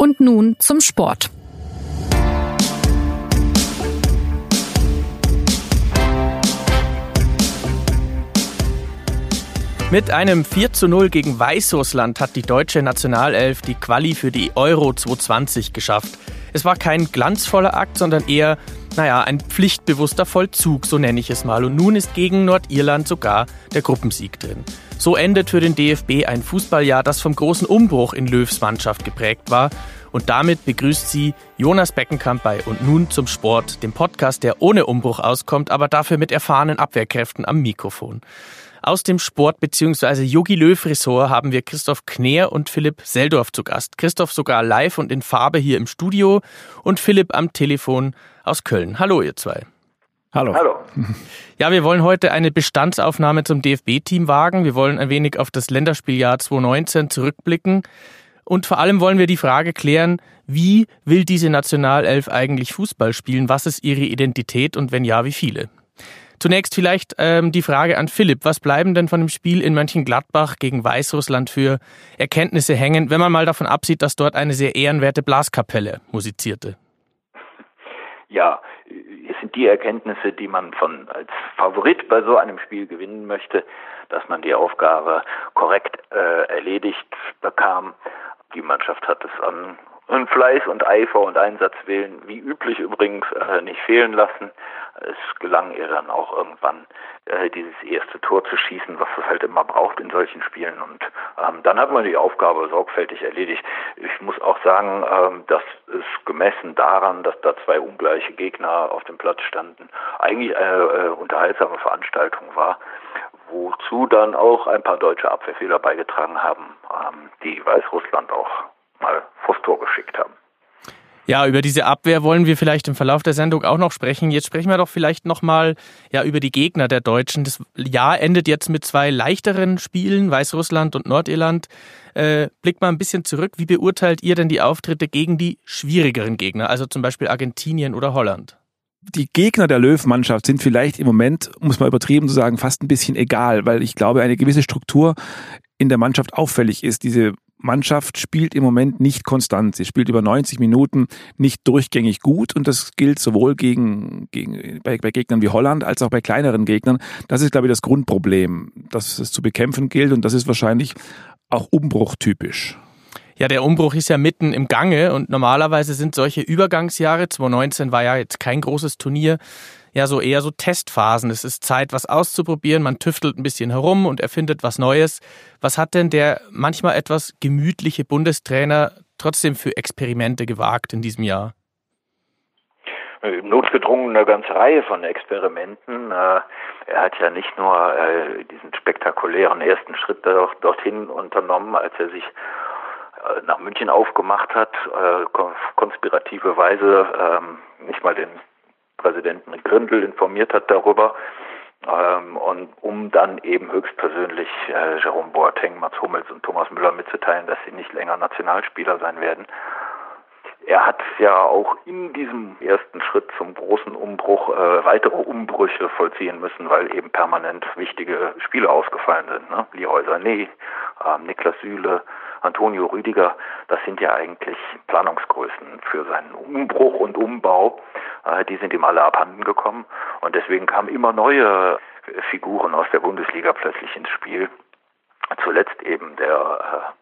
Und nun zum Sport. Mit einem 4 zu 0 gegen Weißrussland hat die deutsche Nationalelf die Quali für die Euro 2020 geschafft. Es war kein glanzvoller Akt, sondern eher, naja, ein pflichtbewusster Vollzug, so nenne ich es mal. Und nun ist gegen Nordirland sogar der Gruppensieg drin. So endet für den DFB ein Fußballjahr, das vom großen Umbruch in Löws Mannschaft geprägt war. Und damit begrüßt sie Jonas Beckenkamp bei Und nun zum Sport, dem Podcast, der ohne Umbruch auskommt, aber dafür mit erfahrenen Abwehrkräften am Mikrofon. Aus dem Sport- bzw. Yogi Löw-Ressort haben wir Christoph Kneer und Philipp Seldorf zu Gast. Christoph sogar live und in Farbe hier im Studio und Philipp am Telefon aus Köln. Hallo, ihr zwei. Hallo. Hallo. Ja, wir wollen heute eine Bestandsaufnahme zum DFB-Team wagen. Wir wollen ein wenig auf das Länderspieljahr 2019 zurückblicken. Und vor allem wollen wir die Frage klären, wie will diese Nationalelf eigentlich Fußball spielen? Was ist ihre Identität und wenn ja, wie viele? Zunächst vielleicht ähm, die Frage an Philipp. Was bleiben denn von dem Spiel in Mönchengladbach gegen Weißrussland für Erkenntnisse hängen, wenn man mal davon absieht, dass dort eine sehr ehrenwerte Blaskapelle musizierte? Ja, es sind die Erkenntnisse, die man von als Favorit bei so einem Spiel gewinnen möchte, dass man die Aufgabe korrekt äh, erledigt bekam. Die Mannschaft hat es an und Fleiß und Eifer und Einsatzwillen, wie üblich übrigens, äh, nicht fehlen lassen. Es gelang ihr dann auch irgendwann, äh, dieses erste Tor zu schießen, was es halt immer braucht in solchen Spielen. Und ähm, dann hat man die Aufgabe sorgfältig erledigt. Ich muss auch sagen, ähm, dass es gemessen daran, dass da zwei ungleiche Gegner auf dem Platz standen, eigentlich eine äh, unterhaltsame Veranstaltung war wozu dann auch ein paar deutsche Abwehrfehler beigetragen haben, ähm, die Weißrussland auch mal vors Tor geschickt haben. Ja, über diese Abwehr wollen wir vielleicht im Verlauf der Sendung auch noch sprechen. Jetzt sprechen wir doch vielleicht nochmal ja, über die Gegner der Deutschen. Das Jahr endet jetzt mit zwei leichteren Spielen, Weißrussland und Nordirland. Äh, blickt mal ein bisschen zurück. Wie beurteilt ihr denn die Auftritte gegen die schwierigeren Gegner, also zum Beispiel Argentinien oder Holland? die Gegner der Löw-Mannschaft sind vielleicht im Moment, muss man übertrieben zu sagen, fast ein bisschen egal, weil ich glaube, eine gewisse Struktur in der Mannschaft auffällig ist. Diese Mannschaft spielt im Moment nicht konstant. Sie spielt über 90 Minuten nicht durchgängig gut und das gilt sowohl gegen, gegen bei, bei Gegnern wie Holland als auch bei kleineren Gegnern. Das ist, glaube ich, das Grundproblem, das es zu bekämpfen gilt und das ist wahrscheinlich auch umbruchtypisch. Ja, der Umbruch ist ja mitten im Gange und normalerweise sind solche Übergangsjahre, 2019 war ja jetzt kein großes Turnier, ja so eher so Testphasen. Es ist Zeit, was auszuprobieren. Man tüftelt ein bisschen herum und erfindet was Neues. Was hat denn der manchmal etwas gemütliche Bundestrainer trotzdem für Experimente gewagt in diesem Jahr? Notgedrungen eine ganze Reihe von Experimenten. Äh, er hat ja nicht nur äh, diesen spektakulären ersten Schritt dorthin unternommen, als er sich äh, nach München aufgemacht hat, konspirative Weise ähm, nicht mal den Präsidenten Grindel informiert hat darüber. Ähm, und um dann eben höchstpersönlich äh, Jerome Boateng, Mats Hummels und Thomas Müller mitzuteilen, dass sie nicht länger Nationalspieler sein werden. Er hat ja auch in diesem ersten Schritt zum großen Umbruch äh, weitere Umbrüche vollziehen müssen, weil eben permanent wichtige Spiele ausgefallen sind. Ne? Leroy Sané, äh, Niklas Süle, Antonio Rüdiger, das sind ja eigentlich Planungsgrößen für seinen Umbruch und Umbau. Äh, die sind ihm alle abhanden gekommen und deswegen kamen immer neue Figuren aus der Bundesliga plötzlich ins Spiel. Zuletzt eben der äh,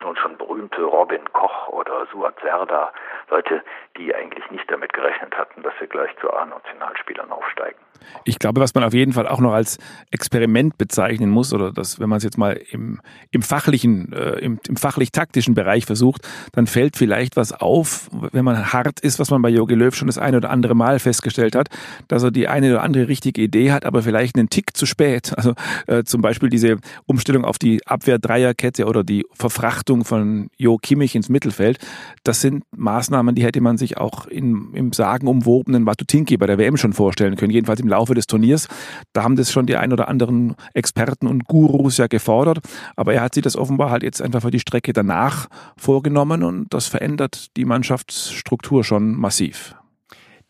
nun schon berühmte Robin Koch oder Suat Serda, Leute, die eigentlich nicht damit gerechnet hatten, dass sie gleich zu A-Nationalspielern aufsteigen. Ich glaube, was man auf jeden Fall auch noch als Experiment bezeichnen muss, oder dass, wenn man es jetzt mal im, im fachlichen, äh, im, im fachlich-taktischen Bereich versucht, dann fällt vielleicht was auf, wenn man hart ist, was man bei Jogi Löw schon das eine oder andere Mal festgestellt hat, dass er die eine oder andere richtige Idee hat, aber vielleicht einen Tick zu spät. Also äh, zum Beispiel diese Umstellung auf die Abwehr-Dreierkette oder die Verfrachtung von Jo Kimmich ins Mittelfeld, das sind Maßnahmen, die hätte man sich auch in, im sagenumwobenen Matutinki bei der WM schon vorstellen können, jedenfalls im Laufe des Turniers. Da haben das schon die ein oder anderen Experten und Gurus ja gefordert. Aber er hat sich das offenbar halt jetzt einfach für die Strecke danach vorgenommen und das verändert die Mannschaftsstruktur schon massiv.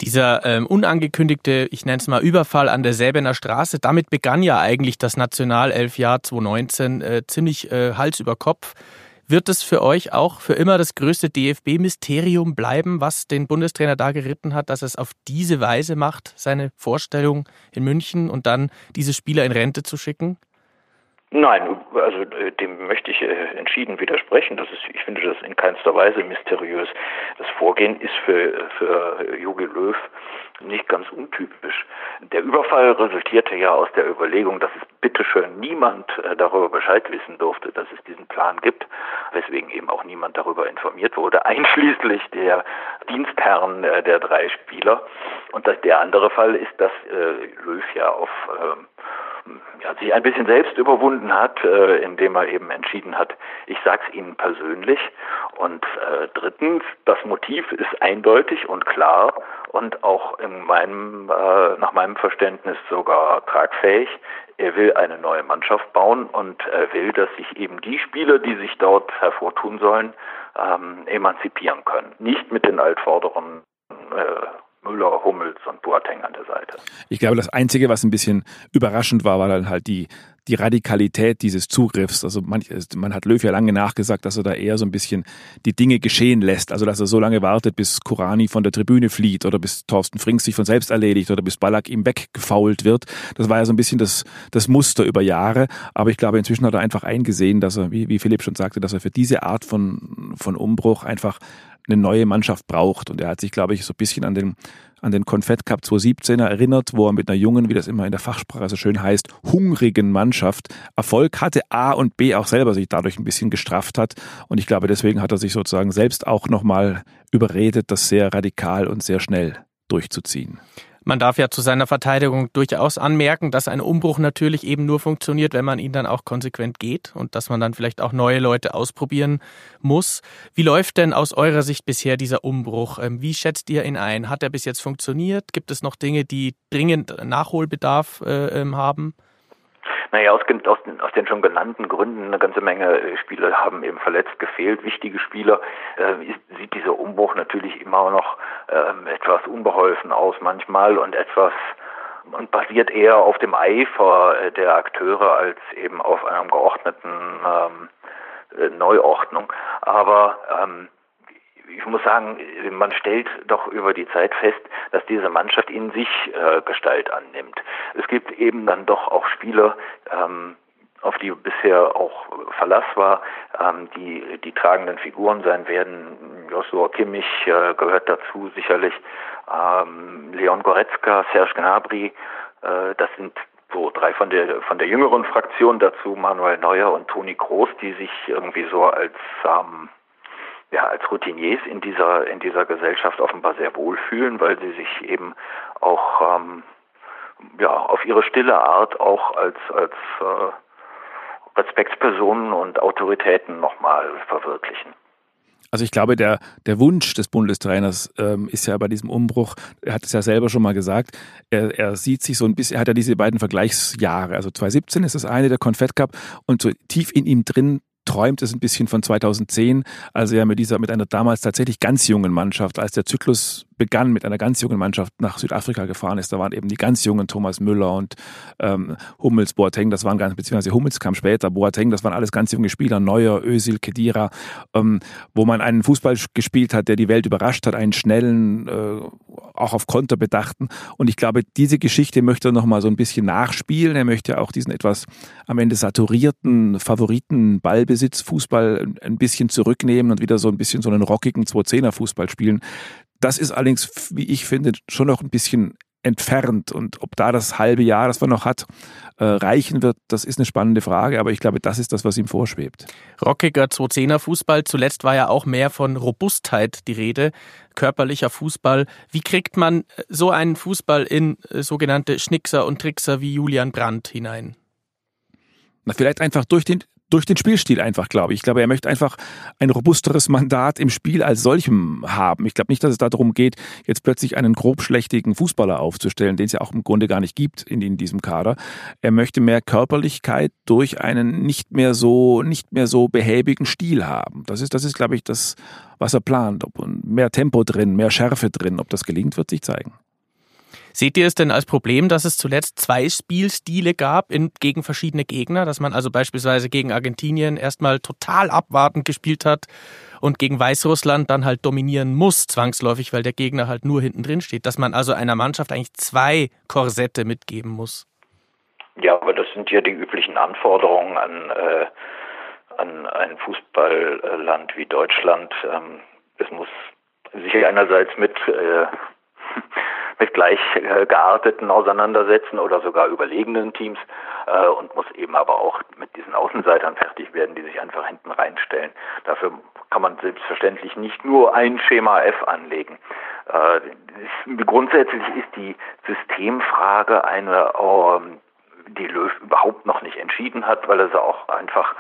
Dieser ähm, unangekündigte, ich nenne es mal Überfall an der Säbener Straße, damit begann ja eigentlich das Nationalelfjahr 2019 äh, ziemlich äh, Hals über Kopf. Wird es für euch auch für immer das größte DFB-Mysterium bleiben, was den Bundestrainer da geritten hat, dass es auf diese Weise macht, seine Vorstellung in München und dann diese Spieler in Rente zu schicken? Nein, also äh, dem möchte ich äh, entschieden widersprechen. Das ist, ich finde das in keinster Weise mysteriös. Das Vorgehen ist für, für Jogi Löw nicht ganz untypisch. Der Überfall resultierte ja aus der Überlegung, dass es bitteschön niemand äh, darüber Bescheid wissen durfte, dass es diesen Plan gibt, weswegen eben auch niemand darüber informiert wurde, einschließlich der Dienstherren der drei Spieler. Und der andere Fall ist, dass Löw ja auf ähm, ja, sich ein bisschen selbst überwunden hat, äh, indem er eben entschieden hat, ich sag's Ihnen persönlich. Und äh, drittens, das Motiv ist eindeutig und klar und auch in meinem, äh, nach meinem Verständnis sogar tragfähig. Er will eine neue Mannschaft bauen und er will, dass sich eben die Spieler, die sich dort hervortun sollen, ähm, emanzipieren können. Nicht mit den Altvorderen äh, Müller, Hummels und Boateng an der Seite. Ich glaube, das Einzige, was ein bisschen überraschend war, war dann halt die, die Radikalität dieses Zugriffs. Also man, man hat Löw ja lange nachgesagt, dass er da eher so ein bisschen die Dinge geschehen lässt. Also dass er so lange wartet, bis Kurani von der Tribüne flieht oder bis Thorsten Frings sich von selbst erledigt oder bis Ballack ihm weggefault wird. Das war ja so ein bisschen das, das Muster über Jahre. Aber ich glaube, inzwischen hat er einfach eingesehen, dass er, wie, wie Philipp schon sagte, dass er für diese Art von, von Umbruch einfach eine neue Mannschaft braucht. Und er hat sich, glaube ich, so ein bisschen an den, an den Confett Cup 2017 erinnert, wo er mit einer jungen, wie das immer in der Fachsprache so schön heißt, hungrigen Mannschaft Erfolg hatte, A und B auch selber sich dadurch ein bisschen gestrafft hat. Und ich glaube, deswegen hat er sich sozusagen selbst auch nochmal überredet, das sehr radikal und sehr schnell durchzuziehen. Man darf ja zu seiner Verteidigung durchaus anmerken, dass ein Umbruch natürlich eben nur funktioniert, wenn man ihn dann auch konsequent geht und dass man dann vielleicht auch neue Leute ausprobieren muss. Wie läuft denn aus eurer Sicht bisher dieser Umbruch? Ähm, wie schätzt ihr ihn ein? Hat er bis jetzt funktioniert? Gibt es noch Dinge, die dringend Nachholbedarf äh, ähm, haben? Naja, aus, aus, den, aus den schon genannten Gründen, eine ganze Menge äh, Spieler haben eben verletzt, gefehlt, wichtige Spieler, äh, ist, sieht dieser Umbruch natürlich immer noch äh, etwas unbeholfen aus manchmal und etwas und basiert eher auf dem Eifer äh, der Akteure als eben auf einem geordneten ähm, äh, Neuordnung. Aber ähm, ich muss sagen, man stellt doch über die Zeit fest, dass diese Mannschaft in sich äh, Gestalt annimmt. Es gibt eben dann doch auch Spieler, ähm, auf die bisher auch Verlass war, ähm, die die tragenden Figuren sein werden. Joshua Kimmich äh, gehört dazu sicherlich, ähm, Leon Goretzka, Serge Gnabry, äh, das sind so drei von der von der jüngeren Fraktion dazu, Manuel Neuer und Toni Groß, die sich irgendwie so als ähm, ja, als Routiniers in dieser, in dieser Gesellschaft offenbar sehr wohlfühlen, weil sie sich eben auch ähm, ja, auf ihre stille Art auch als, als äh, Respektspersonen und Autoritäten nochmal verwirklichen. Also ich glaube, der, der Wunsch des Bundestrainers ähm, ist ja bei diesem Umbruch, er hat es ja selber schon mal gesagt, er, er sieht sich so ein bisschen, er hat ja diese beiden Vergleichsjahre, also 2017 ist das eine, der Confed Cup, und so tief in ihm drin träumt es ein bisschen von 2010, als er mit dieser, mit einer damals tatsächlich ganz jungen Mannschaft, als der Zyklus begann mit einer ganz jungen Mannschaft nach Südafrika gefahren ist. Da waren eben die ganz jungen Thomas Müller und ähm, Hummels, Boateng, das waren ganz, beziehungsweise Hummels kam später, Boateng, das waren alles ganz junge Spieler, Neuer, Özil, Kedira, ähm, wo man einen Fußball gespielt hat, der die Welt überrascht hat, einen schnellen, äh, auch auf Konter bedachten. Und ich glaube, diese Geschichte möchte er nochmal so ein bisschen nachspielen. Er möchte auch diesen etwas am Ende saturierten Favoriten Ballbesitz Fußball ein bisschen zurücknehmen und wieder so ein bisschen so einen rockigen 2-10er Fußball spielen. Das ist allerdings, wie ich finde, schon noch ein bisschen entfernt. Und ob da das halbe Jahr, das man noch hat, äh, reichen wird, das ist eine spannende Frage. Aber ich glaube, das ist das, was ihm vorschwebt. Rockiger 2-10er Fußball. Zuletzt war ja auch mehr von Robustheit die Rede. Körperlicher Fußball. Wie kriegt man so einen Fußball in äh, sogenannte Schnickser und Trickser wie Julian Brandt hinein? Na, vielleicht einfach durch den, durch den Spielstil einfach, glaube ich. Ich glaube, er möchte einfach ein robusteres Mandat im Spiel als solchem haben. Ich glaube nicht, dass es darum geht, jetzt plötzlich einen grobschlächtigen Fußballer aufzustellen, den es ja auch im Grunde gar nicht gibt in, in diesem Kader. Er möchte mehr Körperlichkeit durch einen nicht mehr so, nicht mehr so behäbigen Stil haben. Das ist, das ist, glaube ich, das, was er plant. Ob mehr Tempo drin, mehr Schärfe drin. Ob das gelingt, wird sich zeigen. Seht ihr es denn als Problem, dass es zuletzt zwei Spielstile gab in, gegen verschiedene Gegner, dass man also beispielsweise gegen Argentinien erstmal total abwartend gespielt hat und gegen Weißrussland dann halt dominieren muss, zwangsläufig, weil der Gegner halt nur hinten drin steht, dass man also einer Mannschaft eigentlich zwei Korsette mitgeben muss? Ja, aber das sind ja die üblichen Anforderungen an, äh, an ein Fußballland wie Deutschland. Ähm, es muss sich einerseits mit äh, mit gleich äh, gearteten auseinandersetzen oder sogar überlegenen Teams äh, und muss eben aber auch mit diesen Außenseitern fertig werden, die sich einfach hinten reinstellen. Dafür kann man selbstverständlich nicht nur ein Schema F anlegen. Äh, ist, grundsätzlich ist die Systemfrage eine, ähm, die Löw überhaupt noch nicht entschieden hat, weil er sie auch einfach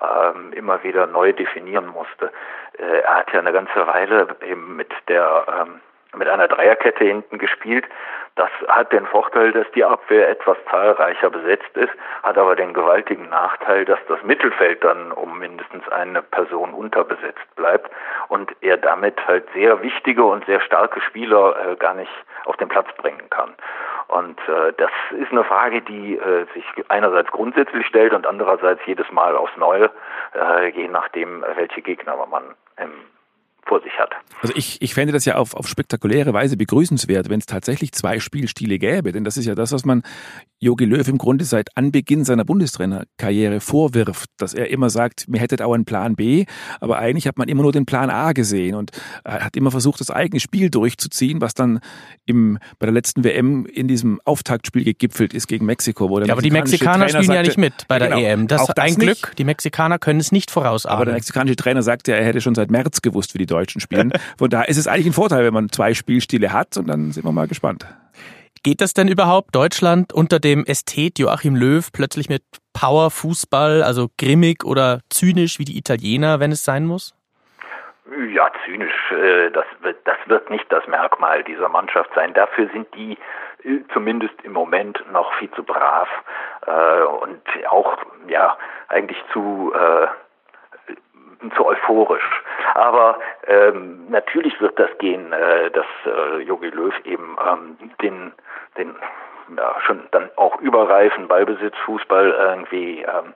ähm, immer wieder neu definieren musste. Äh, er hat ja eine ganze Weile eben mit der ähm, mit einer Dreierkette hinten gespielt. Das hat den Vorteil, dass die Abwehr etwas zahlreicher besetzt ist, hat aber den gewaltigen Nachteil, dass das Mittelfeld dann um mindestens eine Person unterbesetzt bleibt und er damit halt sehr wichtige und sehr starke Spieler äh, gar nicht auf den Platz bringen kann. Und äh, das ist eine Frage, die äh, sich einerseits grundsätzlich stellt und andererseits jedes Mal aufs Neue, äh, je nachdem, welche Gegner man im vor sich hat. Also ich, ich fände das ja auf, auf spektakuläre Weise begrüßenswert, wenn es tatsächlich zwei Spielstile gäbe. Denn das ist ja das, was man Jogi Löw im Grunde seit Anbeginn seiner Bundestrainerkarriere vorwirft, dass er immer sagt, mir hättet auch einen Plan B, aber eigentlich hat man immer nur den Plan A gesehen und er hat immer versucht, das eigene Spiel durchzuziehen, was dann im, bei der letzten WM in diesem Auftaktspiel gegipfelt ist gegen Mexiko. Wo der ja, aber die Mexikaner Trainer spielen sagte, ja nicht mit bei der genau, EM. Das ist ein Glück. Nicht. Die Mexikaner können es nicht vorausahnen. Aber der mexikanische Trainer sagte, er hätte schon seit März gewusst, wie die Deutschen spielen. Von daher ist es eigentlich ein Vorteil, wenn man zwei Spielstile hat und dann sind wir mal gespannt. Geht das denn überhaupt Deutschland unter dem Ästhet Joachim Löw plötzlich mit Power-Fußball, also grimmig oder zynisch wie die Italiener, wenn es sein muss? Ja, zynisch, äh, das wird, das wird nicht das Merkmal dieser Mannschaft sein. Dafür sind die äh, zumindest im Moment noch viel zu brav äh, und auch ja eigentlich zu zu euphorisch. Aber ähm, natürlich wird das gehen, äh, dass äh, Jogi Löw eben ähm, den, den ja, schon dann auch überreifen Ballbesitzfußball irgendwie ähm,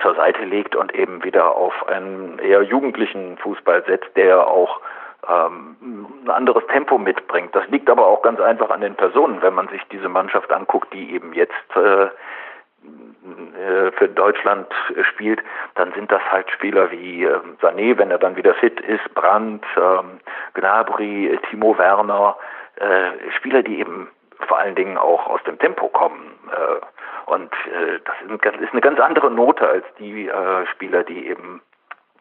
zur Seite legt und eben wieder auf einen eher jugendlichen Fußball setzt, der auch ähm, ein anderes Tempo mitbringt. Das liegt aber auch ganz einfach an den Personen, wenn man sich diese Mannschaft anguckt, die eben jetzt äh, für Deutschland spielt, dann sind das halt Spieler wie äh, Sané, wenn er dann wieder fit ist, Brandt, ähm, Gnabry, Timo Werner, äh, Spieler, die eben vor allen Dingen auch aus dem Tempo kommen. Äh, und äh, das ist eine ganz andere Note als die äh, Spieler, die eben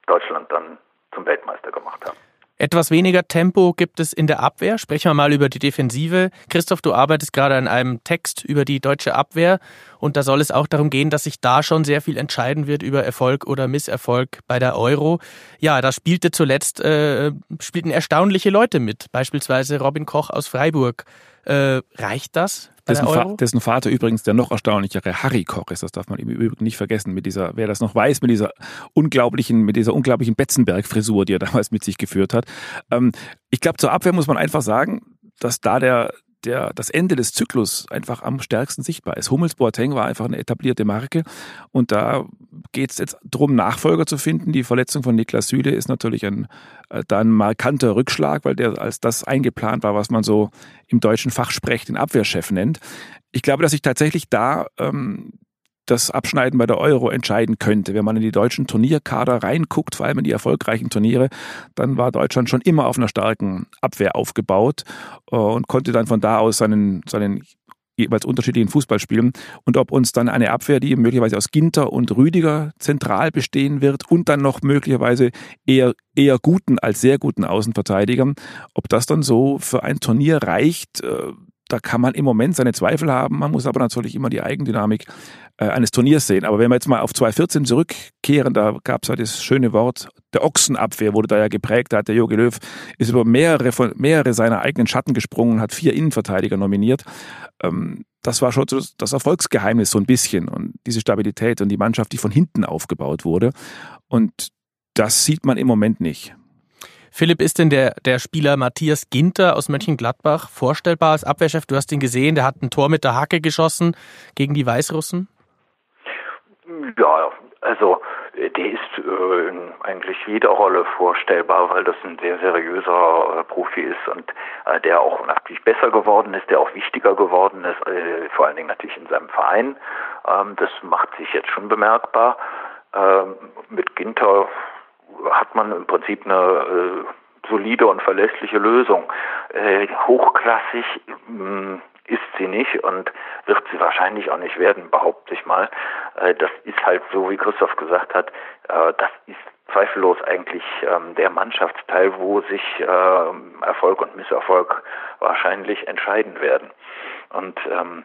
Deutschland dann zum Weltmeister gemacht haben. Etwas weniger Tempo gibt es in der Abwehr. Sprechen wir mal über die Defensive. Christoph, du arbeitest gerade an einem Text über die deutsche Abwehr und da soll es auch darum gehen, dass sich da schon sehr viel entscheiden wird über Erfolg oder Misserfolg bei der Euro. Ja, da spielte zuletzt äh, spielten erstaunliche Leute mit, beispielsweise Robin Koch aus Freiburg. Äh, reicht das? Dessen, Fa dessen, Vater übrigens der noch erstaunlichere Harry Koch ist, das darf man im Übrigen nicht vergessen, mit dieser, wer das noch weiß, mit dieser unglaublichen, mit dieser unglaublichen Betzenberg-Frisur, die er damals mit sich geführt hat. Ähm, ich glaube, zur Abwehr muss man einfach sagen, dass da der, der, das Ende des Zyklus einfach am stärksten sichtbar ist. Hummels Boateng war einfach eine etablierte Marke und da geht es jetzt darum, Nachfolger zu finden. Die Verletzung von Niklas Süle ist natürlich ein, äh, da ein markanter Rückschlag, weil der als das eingeplant war, was man so im deutschen Fachsprech den Abwehrchef nennt. Ich glaube, dass sich tatsächlich da ähm, das Abschneiden bei der Euro entscheiden könnte. Wenn man in die deutschen Turnierkader reinguckt, vor allem in die erfolgreichen Turniere, dann war Deutschland schon immer auf einer starken Abwehr aufgebaut äh, und konnte dann von da aus seinen, seinen jeweils unterschiedlichen Fußball spielen. Und ob uns dann eine Abwehr, die möglicherweise aus Ginter und Rüdiger zentral bestehen wird und dann noch möglicherweise eher, eher guten als sehr guten Außenverteidigern, ob das dann so für ein Turnier reicht, äh, da kann man im Moment seine Zweifel haben. Man muss aber natürlich immer die Eigendynamik eines Turniers sehen. Aber wenn wir jetzt mal auf 2014 zurückkehren, da gab es ja das schöne Wort, der Ochsenabwehr wurde da ja geprägt. Da hat der Jogi Löw ist über mehrere, von, mehrere seiner eigenen Schatten gesprungen, hat vier Innenverteidiger nominiert. Ähm, das war schon das Erfolgsgeheimnis so ein bisschen und diese Stabilität und die Mannschaft, die von hinten aufgebaut wurde. Und das sieht man im Moment nicht. Philipp, ist denn der, der Spieler Matthias Ginter aus Mönchengladbach vorstellbar als Abwehrchef? Du hast ihn gesehen, der hat ein Tor mit der Hacke geschossen gegen die Weißrussen. Ja, also der ist äh, eigentlich jeder Rolle vorstellbar, weil das ein sehr seriöser äh, Profi ist und äh, der auch natürlich besser geworden ist, der auch wichtiger geworden ist, äh, vor allen Dingen natürlich in seinem Verein. Ähm, das macht sich jetzt schon bemerkbar. Ähm, mit Ginter hat man im Prinzip eine äh, solide und verlässliche Lösung. Äh, hochklassig mh, hm, ist sie nicht und wird sie wahrscheinlich auch nicht werden, behaupte ich mal. Äh, das ist halt so, wie Christoph gesagt hat, äh, das ist zweifellos eigentlich ähm, der Mannschaftsteil, wo sich äh, Erfolg und Misserfolg wahrscheinlich entscheiden werden. Und ähm,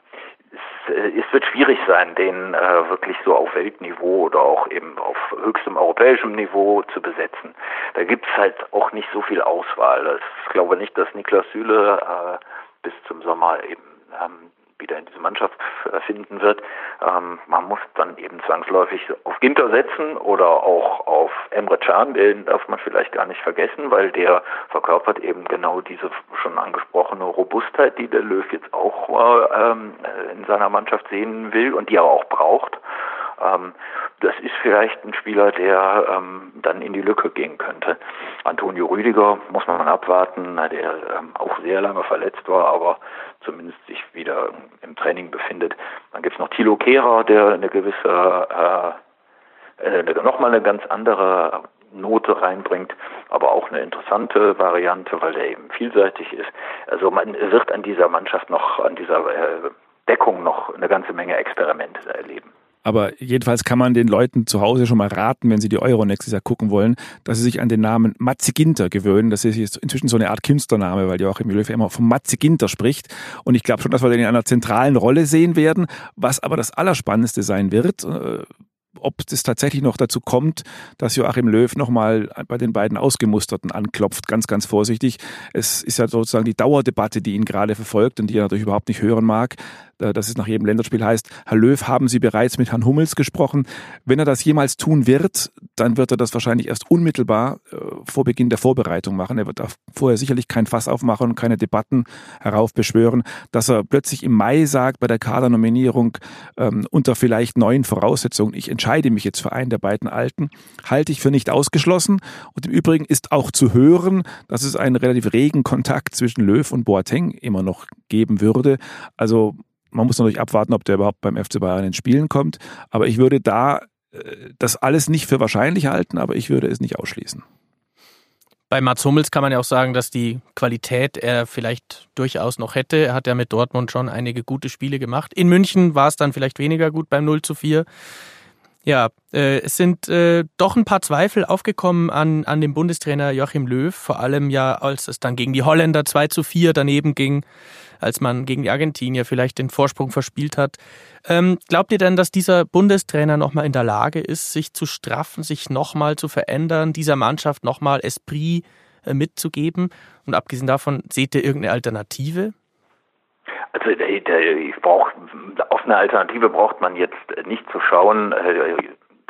es, wird schwierig sein, den wirklich so auf Weltniveau oder auch eben auf höchstem europäischem Niveau zu besetzen. Da gibt es halt auch nicht so viel Auswahl. Ich glaube nicht, dass Niklas Süle bis zum Sommer eben ähm, wieder in diese Mannschaft finden wird. Ähm, man muss dann eben zwangsläufig auf Ginter setzen oder auch auf Emre Can, den darf man vielleicht gar nicht vergessen, weil der verkörpert eben genau diese schon angesprochene Robustheit, die der Löw jetzt auch äh, ähm, in seiner Mannschaft sehen will und die er auch braucht. Ähm, das ist vielleicht ein Spieler, der ähm, dann in die Lücke gehen könnte. Antonio Rüdiger muss man abwarten, der ähm, auch sehr lange verletzt war, aber zumindest sich wieder im Training befindet. Dann gibt es noch Thilo Kehrer, der eine gewisse, äh, äh, nochmal eine ganz andere Note reinbringt, aber auch eine interessante Variante, weil der eben vielseitig ist. Also man wird an dieser Mannschaft noch, an dieser äh, Deckung noch eine ganze Menge Experimente erleben. Aber jedenfalls kann man den Leuten zu Hause schon mal raten, wenn sie die Euro nächstes Jahr gucken wollen, dass sie sich an den Namen Matze Ginter gewöhnen. Das ist inzwischen so eine Art Künstlername, weil Joachim Löw immer von Matze Ginter spricht. Und ich glaube schon, dass wir den in einer zentralen Rolle sehen werden. Was aber das Allerspannendste sein wird, äh, ob es tatsächlich noch dazu kommt, dass Joachim Löw nochmal bei den beiden Ausgemusterten anklopft, ganz, ganz vorsichtig. Es ist ja sozusagen die Dauerdebatte, die ihn gerade verfolgt und die er natürlich überhaupt nicht hören mag. Äh, dass es nach jedem Länderspiel heißt, Herr Löw, haben Sie bereits mit Herrn Hummels gesprochen? Wenn er das jemals tun wird, dann wird er das wahrscheinlich erst unmittelbar äh, vor Beginn der Vorbereitung machen. Er wird vorher sicherlich kein Fass aufmachen und keine Debatten heraufbeschwören. Dass er plötzlich im Mai sagt bei der Kadernominierung ähm, unter vielleicht neuen Voraussetzungen, ich entscheide mich jetzt für einen der beiden Alten, halte ich für nicht ausgeschlossen. Und im Übrigen ist auch zu hören, dass es einen relativ regen Kontakt zwischen Löw und Boateng immer noch geben würde. Also man muss natürlich abwarten, ob der überhaupt beim FC Bayern ins Spielen kommt. Aber ich würde da äh, das alles nicht für wahrscheinlich halten, aber ich würde es nicht ausschließen. Bei Mats Hummels kann man ja auch sagen, dass die Qualität er vielleicht durchaus noch hätte. Er hat ja mit Dortmund schon einige gute Spiele gemacht. In München war es dann vielleicht weniger gut beim 0 zu 4. Ja, äh, es sind äh, doch ein paar Zweifel aufgekommen an, an dem Bundestrainer Joachim Löw, vor allem ja, als es dann gegen die Holländer 2 zu 4 daneben ging als man gegen die Argentinier vielleicht den Vorsprung verspielt hat. Ähm, glaubt ihr denn, dass dieser Bundestrainer nochmal in der Lage ist, sich zu straffen, sich nochmal zu verändern, dieser Mannschaft nochmal Esprit äh, mitzugeben? Und abgesehen davon, seht ihr irgendeine Alternative? Also ich brauch, auf eine Alternative braucht man jetzt nicht zu schauen.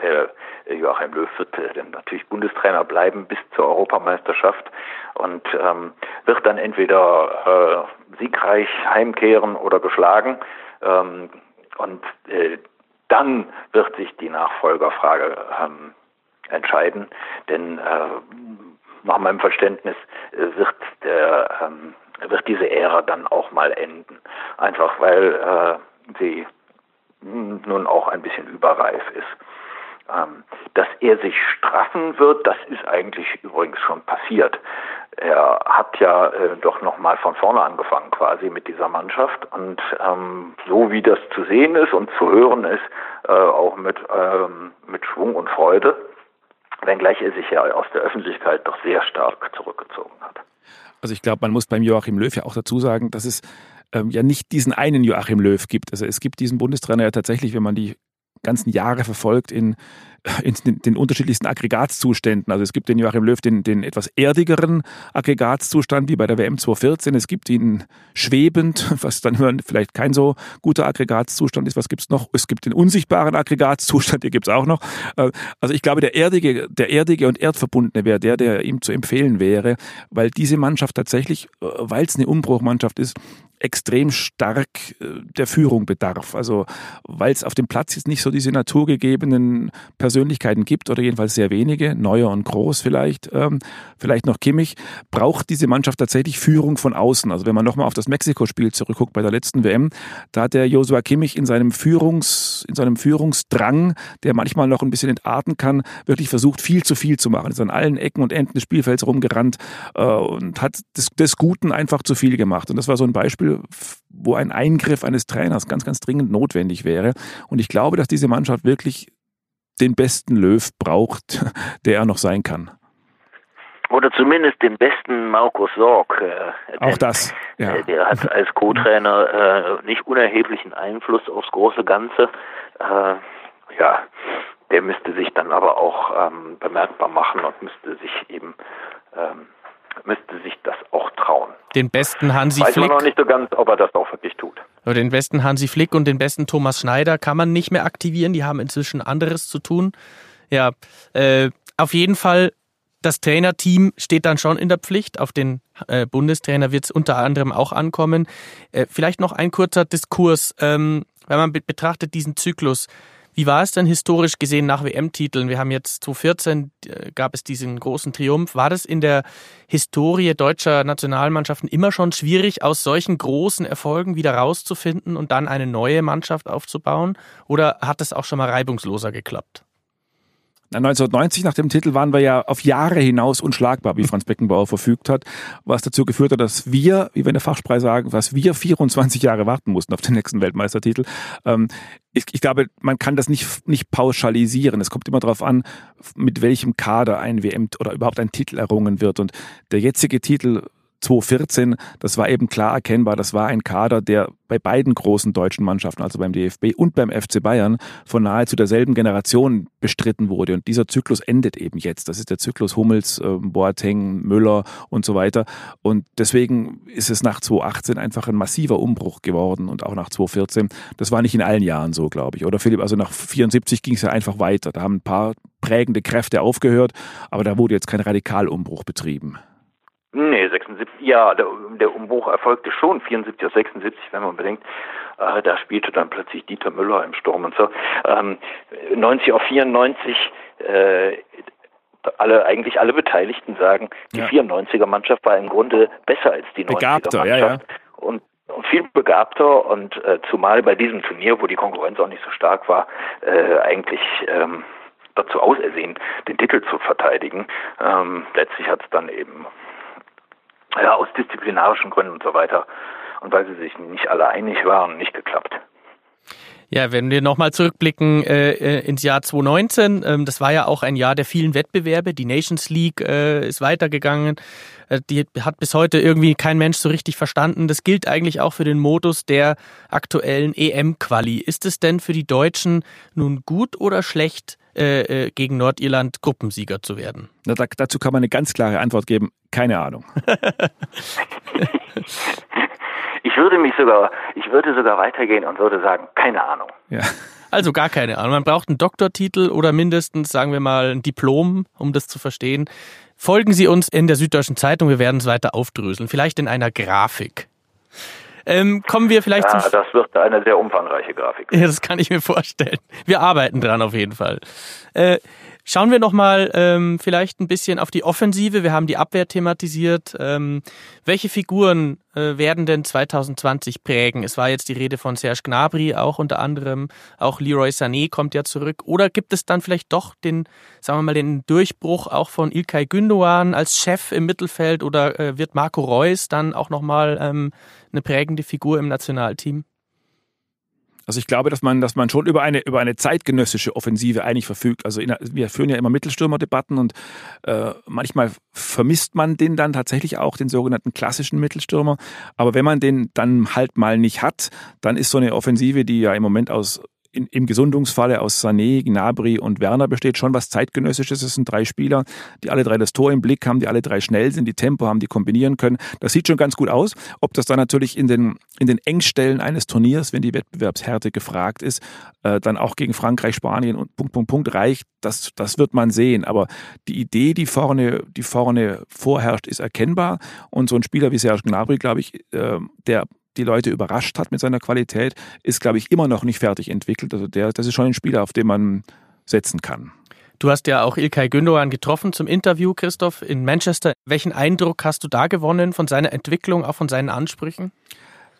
Äh, der Joachim Löw wird äh, natürlich Bundestrainer bleiben bis zur Europameisterschaft und ähm, wird dann entweder äh, siegreich heimkehren oder geschlagen. Ähm, und äh, dann wird sich die Nachfolgerfrage ähm, entscheiden, denn äh, nach meinem Verständnis äh, wird der ähm, wird diese Ära dann auch mal enden, einfach weil äh, sie nun auch ein bisschen überreif ist. Ähm, dass er sich straffen wird, das ist eigentlich übrigens schon passiert. Er hat ja äh, doch nochmal von vorne angefangen quasi mit dieser Mannschaft und ähm, so wie das zu sehen ist und zu hören ist, äh, auch mit, ähm, mit Schwung und Freude, wenngleich er sich ja aus der Öffentlichkeit doch sehr stark zurückgezogen hat. Also ich glaube, man muss beim Joachim Löw ja auch dazu sagen, dass es ähm, ja nicht diesen einen Joachim Löw gibt. Also es gibt diesen Bundestrainer ja tatsächlich, wenn man die ganzen Jahre verfolgt in in den, unterschiedlichsten Aggregatzuständen. Also es gibt den Joachim Löw den, den etwas erdigeren Aggregatzustand wie bei der WM 2014. Es gibt ihn schwebend, was dann vielleicht kein so guter Aggregatzustand ist. Was gibt's noch? Es gibt den unsichtbaren Aggregatzustand, den gibt's auch noch. Äh, also ich glaube, der erdige, der erdige und erdverbundene wäre der, der ihm zu empfehlen wäre, weil diese Mannschaft tatsächlich, äh, weil es eine Umbruchmannschaft ist, extrem stark äh, der Führung bedarf. Also weil es auf dem Platz jetzt nicht so diese naturgegebenen Persönlichkeiten gibt oder jedenfalls sehr wenige, Neuer und Groß vielleicht, ähm, vielleicht noch Kimmich, braucht diese Mannschaft tatsächlich Führung von außen. Also wenn man nochmal auf das Mexiko-Spiel zurückguckt bei der letzten WM, da hat der Josua Kimmich in seinem Führungs, in seinem Führungsdrang, der manchmal noch ein bisschen entarten kann, wirklich versucht, viel zu viel zu machen. Ist an allen Ecken und Enden des Spielfelds rumgerannt äh, und hat des, des Guten einfach zu viel gemacht. Und das war so ein Beispiel, wo ein Eingriff eines Trainers ganz, ganz dringend notwendig wäre. Und ich glaube, dass diese Mannschaft wirklich den besten Löw braucht, der er noch sein kann. Oder zumindest den besten Markus Sorg. Äh, Auch das. Ja. Äh, der hat als Co-Trainer äh, nicht unerheblichen Einfluss aufs große Ganze. Äh, ja, der müsste sich dann aber auch ähm, bemerkbar machen und müsste sich eben ähm, müsste sich das auch trauen. Den besten Hansi Weiß Flick. Weiß man noch nicht so ganz, ob er das auch wirklich tut. Den besten Hansi Flick und den besten Thomas Schneider kann man nicht mehr aktivieren. Die haben inzwischen anderes zu tun. Ja, äh, auf jeden Fall, das Trainerteam steht dann schon in der Pflicht. Auf den äh, Bundestrainer wird es unter anderem auch ankommen. Äh, vielleicht noch ein kurzer Diskurs. Ähm, wenn man betrachtet diesen Zyklus, wie war es denn historisch gesehen nach WM-Titeln? Wir haben jetzt 2014 äh, gab es diesen großen Triumph. War das in der Historie deutscher Nationalmannschaften immer schon schwierig, aus solchen großen Erfolgen wieder rauszufinden und dann eine neue Mannschaft aufzubauen? Oder hat es auch schon mal reibungsloser geklappt? 1990 nach dem Titel waren wir ja auf Jahre hinaus unschlagbar, wie Franz Beckenbauer verfügt hat, was dazu geführt hat, dass wir, wie wir in der Fachsprache sagen, was wir 24 Jahre warten mussten auf den nächsten Weltmeistertitel. Ähm, ich, ich, glaube, man kann das nicht, nicht pauschalisieren. Es kommt immer darauf an, mit welchem Kader ein WM oder überhaupt ein Titel errungen wird. Und der jetzige Titel 2014, das war eben klar erkennbar, das war ein Kader, der bei beiden großen deutschen Mannschaften, also beim DFB und beim FC Bayern, von nahezu derselben Generation bestritten wurde. Und dieser Zyklus endet eben jetzt. Das ist der Zyklus Hummels, äh, Boateng, Müller und so weiter. Und deswegen ist es nach 2018 einfach ein massiver Umbruch geworden und auch nach 2014. Das war nicht in allen Jahren so, glaube ich. Oder Philipp, also nach 74 ging es ja einfach weiter. Da haben ein paar prägende Kräfte aufgehört, aber da wurde jetzt kein Radikalumbruch betrieben. Nee, 76, ja, der, der Umbruch erfolgte schon 74 oder 76, wenn man bedenkt, äh, da spielte dann plötzlich Dieter Müller im Sturm und so. Ähm, 90 auf 94, äh, alle, eigentlich alle Beteiligten sagen, die ja. 94er Mannschaft war im Grunde besser als die 90er Mannschaft. Ja, ja. Und, und viel begabter und äh, zumal bei diesem Turnier, wo die Konkurrenz auch nicht so stark war, äh, eigentlich ähm, dazu ausersehen, den Titel zu verteidigen. Ähm, letztlich hat es dann eben ja, aus disziplinarischen Gründen und so weiter. Und weil sie sich nicht alle einig waren, nicht geklappt. Ja, wenn wir nochmal zurückblicken äh, äh ins Jahr 2019, ähm, das war ja auch ein Jahr der vielen Wettbewerbe. Die Nations League äh, ist weitergegangen. Äh, die hat bis heute irgendwie kein Mensch so richtig verstanden. Das gilt eigentlich auch für den Modus der aktuellen EM-Quali. Ist es denn für die Deutschen nun gut oder schlecht, äh, äh, gegen Nordirland Gruppensieger zu werden? Na, da, dazu kann man eine ganz klare Antwort geben. Keine Ahnung. ich würde mich sogar, ich würde sogar weitergehen und würde sagen, keine Ahnung. Ja. Also gar keine Ahnung. Man braucht einen Doktortitel oder mindestens, sagen wir mal, ein Diplom, um das zu verstehen. Folgen Sie uns in der Süddeutschen Zeitung. Wir werden es weiter aufdröseln. Vielleicht in einer Grafik. Ähm, kommen wir vielleicht ja, das wird eine sehr umfangreiche Grafik. Ja, das kann ich mir vorstellen. Wir arbeiten dran auf jeden Fall. Äh, Schauen wir nochmal ähm, vielleicht ein bisschen auf die Offensive. Wir haben die Abwehr thematisiert. Ähm, welche Figuren äh, werden denn 2020 prägen? Es war jetzt die Rede von Serge Gnabry, auch unter anderem. Auch Leroy Sané kommt ja zurück. Oder gibt es dann vielleicht doch den, sagen wir mal, den Durchbruch auch von Ilkay Gündoğan als Chef im Mittelfeld? Oder äh, wird Marco Reus dann auch nochmal ähm, eine prägende Figur im Nationalteam? Also ich glaube, dass man, dass man schon über eine, über eine zeitgenössische Offensive eigentlich verfügt. Also in, wir führen ja immer Mittelstürmerdebatten und äh, manchmal vermisst man den dann tatsächlich auch, den sogenannten klassischen Mittelstürmer. Aber wenn man den dann halt mal nicht hat, dann ist so eine Offensive, die ja im Moment aus in, im Gesundungsfalle aus Sané, Gnabry und Werner besteht, schon was zeitgenössisches. Es sind drei Spieler, die alle drei das Tor im Blick haben, die alle drei schnell sind, die Tempo haben, die kombinieren können. Das sieht schon ganz gut aus. Ob das dann natürlich in den, in den Engstellen eines Turniers, wenn die Wettbewerbshärte gefragt ist, äh, dann auch gegen Frankreich, Spanien und Punkt, Punkt, Punkt reicht, das, das wird man sehen. Aber die Idee, die vorne, die vorne vorherrscht, ist erkennbar. Und so ein Spieler wie Serge Gnabry, glaube ich, äh, der die Leute überrascht hat mit seiner Qualität, ist, glaube ich, immer noch nicht fertig entwickelt. Also der, das ist schon ein Spieler, auf den man setzen kann. Du hast ja auch Ilkay Gündogan getroffen zum Interview, Christoph, in Manchester. Welchen Eindruck hast du da gewonnen von seiner Entwicklung, auch von seinen Ansprüchen?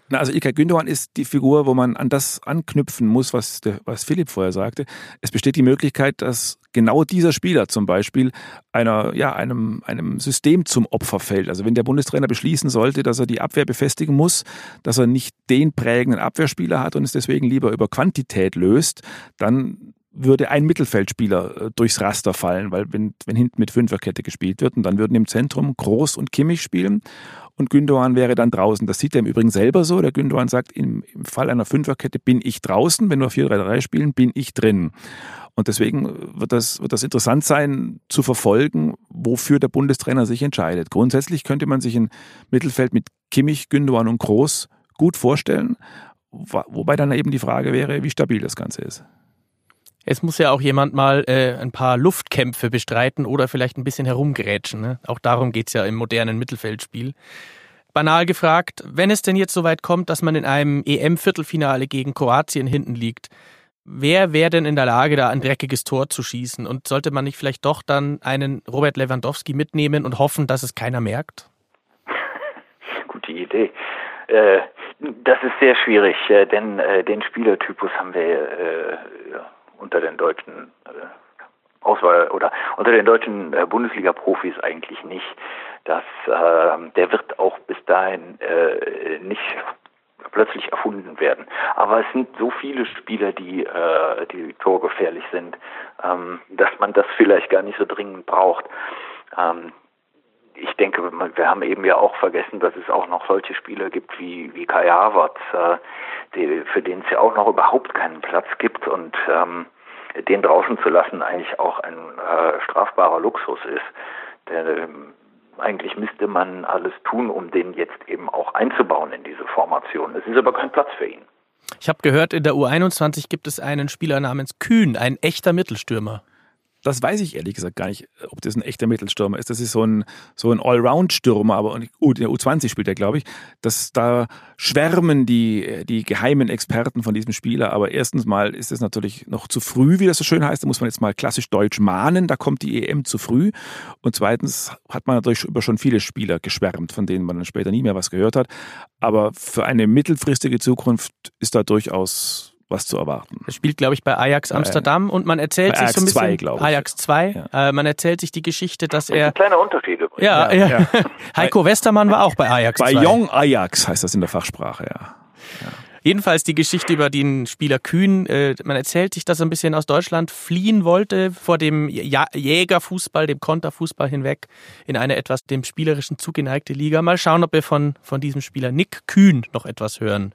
Na, also Ilkay Gündogan ist die Figur, wo man an das anknüpfen muss, was, der, was Philipp vorher sagte. Es besteht die Möglichkeit, dass genau dieser Spieler zum Beispiel einer, ja, einem, einem System zum Opfer fällt. Also wenn der Bundestrainer beschließen sollte, dass er die Abwehr befestigen muss, dass er nicht den prägenden Abwehrspieler hat und es deswegen lieber über Quantität löst, dann würde ein Mittelfeldspieler äh, durchs Raster fallen, weil wenn, wenn hinten mit Fünferkette gespielt wird und dann würden im Zentrum Groß und Kimmich spielen und Gündogan wäre dann draußen. Das sieht er im Übrigen selber so. Der Gündogan sagt, im, im Fall einer Fünferkette bin ich draußen, wenn wir 4-3-3 spielen, bin ich drin. Und deswegen wird das, wird das interessant sein zu verfolgen, wofür der Bundestrainer sich entscheidet. Grundsätzlich könnte man sich ein Mittelfeld mit Kimmich, Gündogan und Groß gut vorstellen, wobei dann eben die Frage wäre, wie stabil das Ganze ist. Es muss ja auch jemand mal äh, ein paar Luftkämpfe bestreiten oder vielleicht ein bisschen herumgrätschen. Ne? Auch darum geht's ja im modernen Mittelfeldspiel. Banal gefragt, wenn es denn jetzt soweit kommt, dass man in einem EM-Viertelfinale gegen Kroatien hinten liegt, wer wäre denn in der Lage, da ein dreckiges Tor zu schießen? Und sollte man nicht vielleicht doch dann einen Robert Lewandowski mitnehmen und hoffen, dass es keiner merkt? Gute Idee. Äh, das ist sehr schwierig, äh, denn äh, den Spielertypus haben wir unter den deutschen äh, Auswahl oder unter den deutschen äh, Bundesliga-Profis eigentlich nicht. Das, äh, der wird auch bis dahin äh, nicht plötzlich erfunden werden. Aber es sind so viele Spieler, die, äh, die torgefährlich sind, ähm, dass man das vielleicht gar nicht so dringend braucht. Ähm, ich denke, wir haben eben ja auch vergessen, dass es auch noch solche Spieler gibt wie, wie Kai Havertz, äh, die, für den es ja auch noch überhaupt keinen Platz gibt und ähm, den draußen zu lassen eigentlich auch ein äh, strafbarer Luxus ist. Der, ähm, eigentlich müsste man alles tun, um den jetzt eben auch einzubauen in diese Formation. Es ist aber kein Platz für ihn. Ich habe gehört, in der U21 gibt es einen Spieler namens Kühn, ein echter Mittelstürmer. Das weiß ich ehrlich gesagt gar nicht, ob das ein echter Mittelstürmer ist. Das ist so ein, so ein Allround-Stürmer, aber uh, der U20 spielt er, glaube ich. Das, da schwärmen die, die geheimen Experten von diesem Spieler. Aber erstens mal ist es natürlich noch zu früh, wie das so schön heißt. Da muss man jetzt mal klassisch deutsch mahnen. Da kommt die EM zu früh. Und zweitens hat man natürlich über schon viele Spieler geschwärmt, von denen man dann später nie mehr was gehört hat. Aber für eine mittelfristige Zukunft ist da durchaus was zu erwarten. Er spielt, glaube ich, bei Ajax Amsterdam und man erzählt sich so ein bisschen. 2, glaube ich. Ajax 2. Ja. Äh, man erzählt sich die Geschichte, dass er. Ein kleiner Unterschied übrigens. Ja, ja. ja. Heiko Westermann war auch bei Ajax bei 2. Bei Young Ajax heißt das in der Fachsprache, ja. Jedenfalls die Geschichte über den Spieler Kühn. Äh, man erzählt sich, dass er ein bisschen aus Deutschland fliehen wollte, vor dem Jägerfußball, dem Konterfußball hinweg, in eine etwas dem Spielerischen zugeneigte Liga. Mal schauen, ob wir von, von diesem Spieler Nick Kühn noch etwas hören.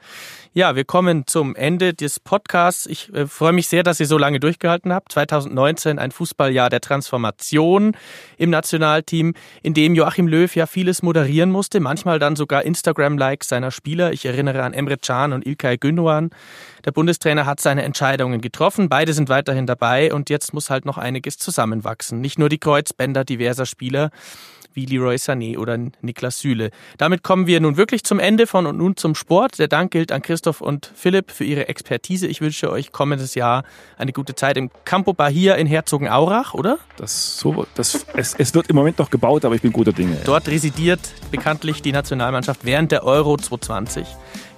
Ja, wir kommen zum Ende des Podcasts. Ich äh, freue mich sehr, dass ihr so lange durchgehalten habt. 2019 ein Fußballjahr der Transformation im Nationalteam, in dem Joachim Löw ja vieles moderieren musste, manchmal dann sogar Instagram-Likes seiner Spieler. Ich erinnere an Emre Can und Ilkay Gündogan. Der Bundestrainer hat seine Entscheidungen getroffen. Beide sind weiterhin dabei und jetzt muss halt noch einiges zusammenwachsen. Nicht nur die Kreuzbänder diverser Spieler, wie Leroy Sané oder Niklas Süle. Damit kommen wir nun wirklich zum Ende von und nun zum Sport. Der Dank gilt an Christoph und Philipp für ihre Expertise. Ich wünsche euch kommendes Jahr eine gute Zeit im Campo Bahia in Herzogenaurach, oder? Das so, das, es, es wird im Moment noch gebaut, aber ich bin guter Dinge. Dort residiert bekanntlich die Nationalmannschaft während der Euro 2020.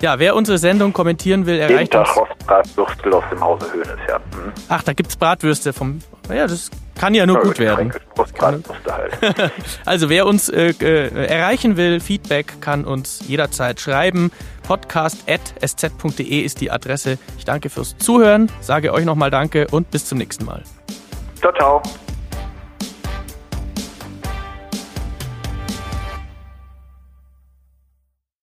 Ja, wer unsere Sendung kommentieren will, erreicht uns. Bratwürstel aus dem Hause Höhnes, ja. Hm. Ach, da gibt's Bratwürste vom. Ja, das kann ja nur gut werden. Also wer uns äh, äh, erreichen will, Feedback kann uns jederzeit schreiben. Podcast.sz.de ist die Adresse. Ich danke fürs Zuhören, sage euch nochmal Danke und bis zum nächsten Mal. Ciao, ciao.